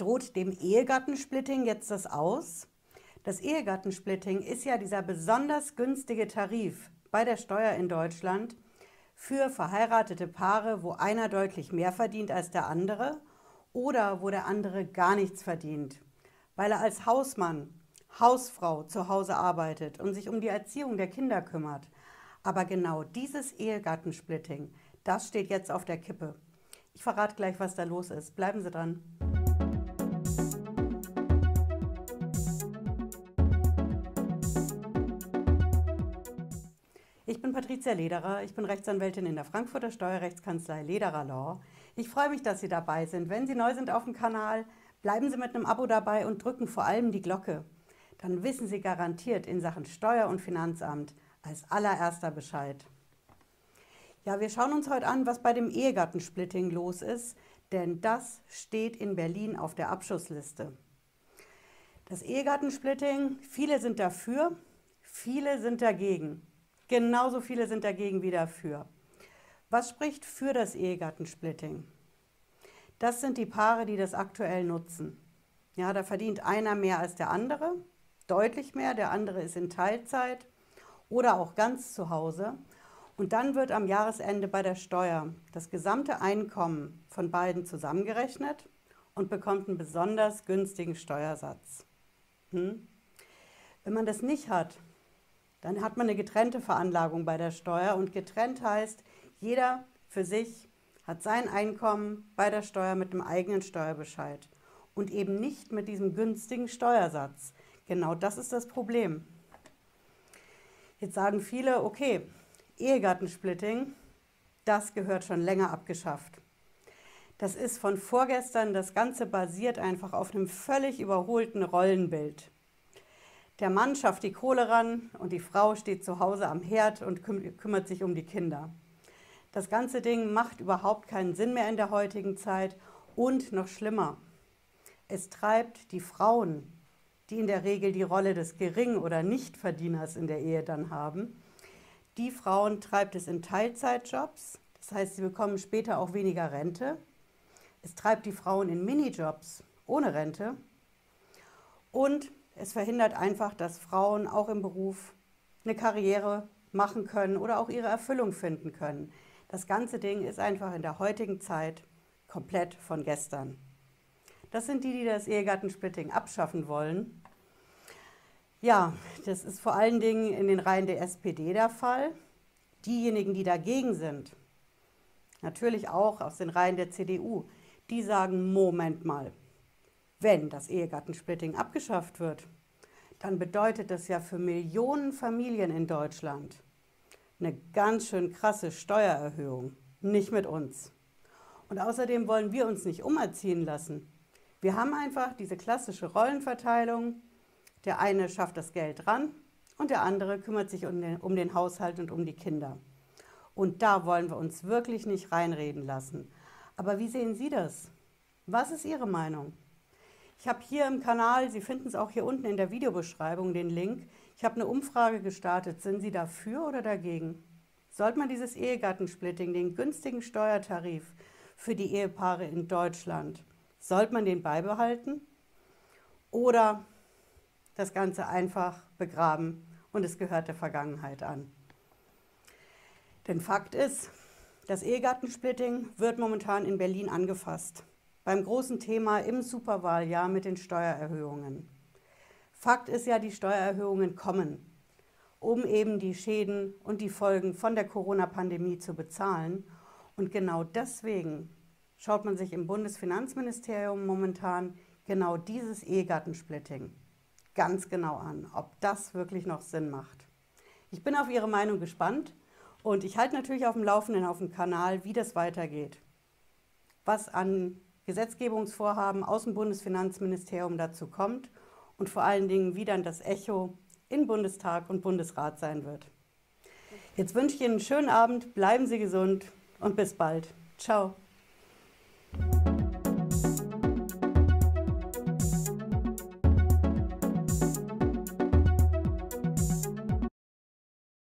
Droht dem Ehegattensplitting jetzt das aus? Das Ehegattensplitting ist ja dieser besonders günstige Tarif bei der Steuer in Deutschland für verheiratete Paare, wo einer deutlich mehr verdient als der andere oder wo der andere gar nichts verdient, weil er als Hausmann, Hausfrau zu Hause arbeitet und sich um die Erziehung der Kinder kümmert. Aber genau dieses Ehegattensplitting, das steht jetzt auf der Kippe. Ich verrate gleich, was da los ist. Bleiben Sie dran. Ich bin Patricia Lederer, ich bin Rechtsanwältin in der Frankfurter Steuerrechtskanzlei Lederer Law. Ich freue mich, dass Sie dabei sind. Wenn Sie neu sind auf dem Kanal, bleiben Sie mit einem Abo dabei und drücken vor allem die Glocke. Dann wissen Sie garantiert in Sachen Steuer- und Finanzamt als allererster Bescheid. Ja, wir schauen uns heute an, was bei dem Ehegattensplitting los ist, denn das steht in Berlin auf der Abschussliste. Das Ehegattensplitting, viele sind dafür, viele sind dagegen. Genauso viele sind dagegen wie dafür. Was spricht für das Ehegattensplitting? Das sind die Paare, die das aktuell nutzen. Ja, da verdient einer mehr als der andere, deutlich mehr, der andere ist in Teilzeit oder auch ganz zu Hause. Und dann wird am Jahresende bei der Steuer das gesamte Einkommen von beiden zusammengerechnet und bekommt einen besonders günstigen Steuersatz. Hm? Wenn man das nicht hat, dann hat man eine getrennte Veranlagung bei der Steuer und getrennt heißt, jeder für sich hat sein Einkommen bei der Steuer mit einem eigenen Steuerbescheid und eben nicht mit diesem günstigen Steuersatz. Genau das ist das Problem. Jetzt sagen viele, okay, Ehegattensplitting, das gehört schon länger abgeschafft. Das ist von vorgestern, das Ganze basiert einfach auf einem völlig überholten Rollenbild. Der Mann schafft die Kohle ran und die Frau steht zu Hause am Herd und kümmert sich um die Kinder. Das ganze Ding macht überhaupt keinen Sinn mehr in der heutigen Zeit und noch schlimmer. Es treibt die Frauen, die in der Regel die Rolle des Gering- oder Nichtverdieners in der Ehe dann haben, die Frauen treibt es in Teilzeitjobs, das heißt, sie bekommen später auch weniger Rente. Es treibt die Frauen in Minijobs ohne Rente und es verhindert einfach, dass Frauen auch im Beruf eine Karriere machen können oder auch ihre Erfüllung finden können. Das ganze Ding ist einfach in der heutigen Zeit komplett von gestern. Das sind die, die das Ehegattensplitting abschaffen wollen. Ja, das ist vor allen Dingen in den Reihen der SPD der Fall. Diejenigen, die dagegen sind, natürlich auch aus den Reihen der CDU, die sagen, Moment mal, wenn das Ehegattensplitting abgeschafft wird, dann bedeutet das ja für Millionen Familien in Deutschland eine ganz schön krasse Steuererhöhung. Nicht mit uns. Und außerdem wollen wir uns nicht umerziehen lassen. Wir haben einfach diese klassische Rollenverteilung. Der eine schafft das Geld ran und der andere kümmert sich um den, um den Haushalt und um die Kinder. Und da wollen wir uns wirklich nicht reinreden lassen. Aber wie sehen Sie das? Was ist Ihre Meinung? Ich habe hier im Kanal, Sie finden es auch hier unten in der Videobeschreibung, den Link. Ich habe eine Umfrage gestartet. Sind Sie dafür oder dagegen? Sollte man dieses Ehegattensplitting, den günstigen Steuertarif für die Ehepaare in Deutschland, sollte man den beibehalten? Oder das Ganze einfach begraben und es gehört der Vergangenheit an? Denn Fakt ist, das Ehegattensplitting wird momentan in Berlin angefasst beim großen Thema im Superwahljahr mit den Steuererhöhungen. Fakt ist ja, die Steuererhöhungen kommen, um eben die Schäden und die Folgen von der Corona-Pandemie zu bezahlen. Und genau deswegen schaut man sich im Bundesfinanzministerium momentan genau dieses Ehegattensplitting ganz genau an, ob das wirklich noch Sinn macht. Ich bin auf Ihre Meinung gespannt und ich halte natürlich auf dem Laufenden auf dem Kanal, wie das weitergeht. Was an Gesetzgebungsvorhaben aus dem Bundesfinanzministerium dazu kommt und vor allen Dingen, wie dann das Echo in Bundestag und Bundesrat sein wird. Jetzt wünsche ich Ihnen einen schönen Abend, bleiben Sie gesund und bis bald. Ciao.